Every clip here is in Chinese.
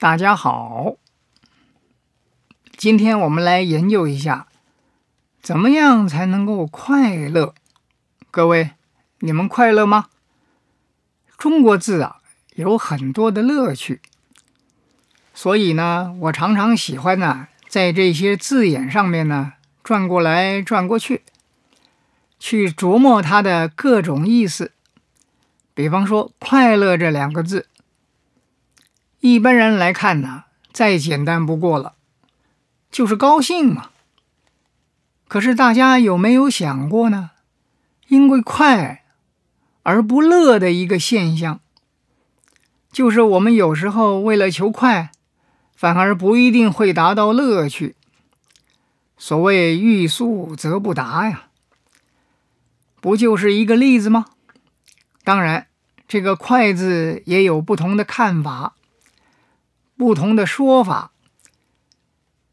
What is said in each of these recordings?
大家好，今天我们来研究一下，怎么样才能够快乐？各位，你们快乐吗？中国字啊，有很多的乐趣，所以呢，我常常喜欢呢，在这些字眼上面呢，转过来转过去，去琢磨它的各种意思。比方说，“快乐”这两个字。一般人来看呢，再简单不过了，就是高兴嘛。可是大家有没有想过呢？因为快而不乐的一个现象，就是我们有时候为了求快，反而不一定会达到乐趣。所谓欲速则不达呀，不就是一个例子吗？当然，这个“快”字也有不同的看法。不同的说法，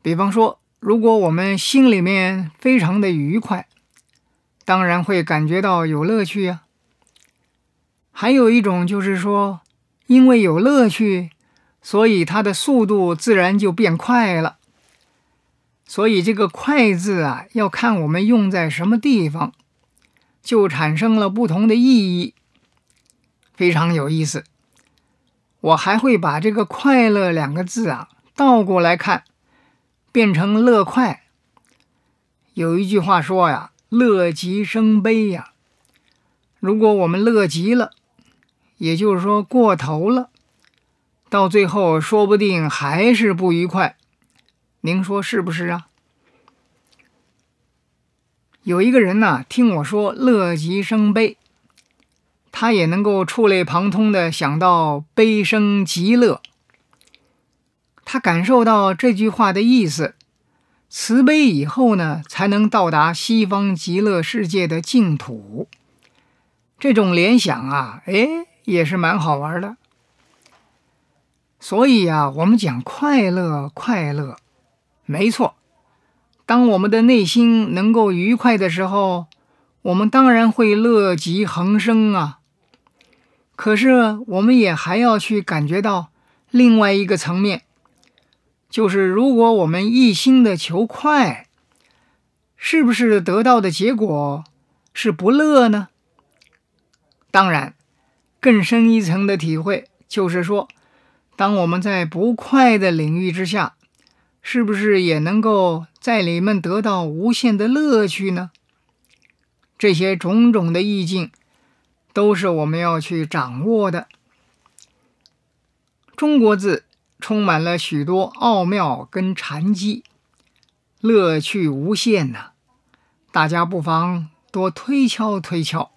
比方说，如果我们心里面非常的愉快，当然会感觉到有乐趣呀。还有一种就是说，因为有乐趣，所以它的速度自然就变快了。所以这个“快”字啊，要看我们用在什么地方，就产生了不同的意义，非常有意思。我还会把这个“快乐”两个字啊倒过来看，变成“乐快”。有一句话说呀：“乐极生悲呀。”如果我们乐极了，也就是说过头了，到最后说不定还是不愉快。您说是不是啊？有一个人呢，听我说“乐极生悲”。他也能够触类旁通地想到悲生极乐，他感受到这句话的意思，慈悲以后呢，才能到达西方极乐世界的净土。这种联想啊，哎，也是蛮好玩的。所以呀，我们讲快乐，快乐，没错。当我们的内心能够愉快的时候，我们当然会乐极恒生啊。可是，我们也还要去感觉到另外一个层面，就是如果我们一心的求快，是不是得到的结果是不乐呢？当然，更深一层的体会就是说，当我们在不快的领域之下，是不是也能够在里面得到无限的乐趣呢？这些种种的意境。都是我们要去掌握的。中国字充满了许多奥妙跟禅机，乐趣无限呢、大家不妨多推敲推敲。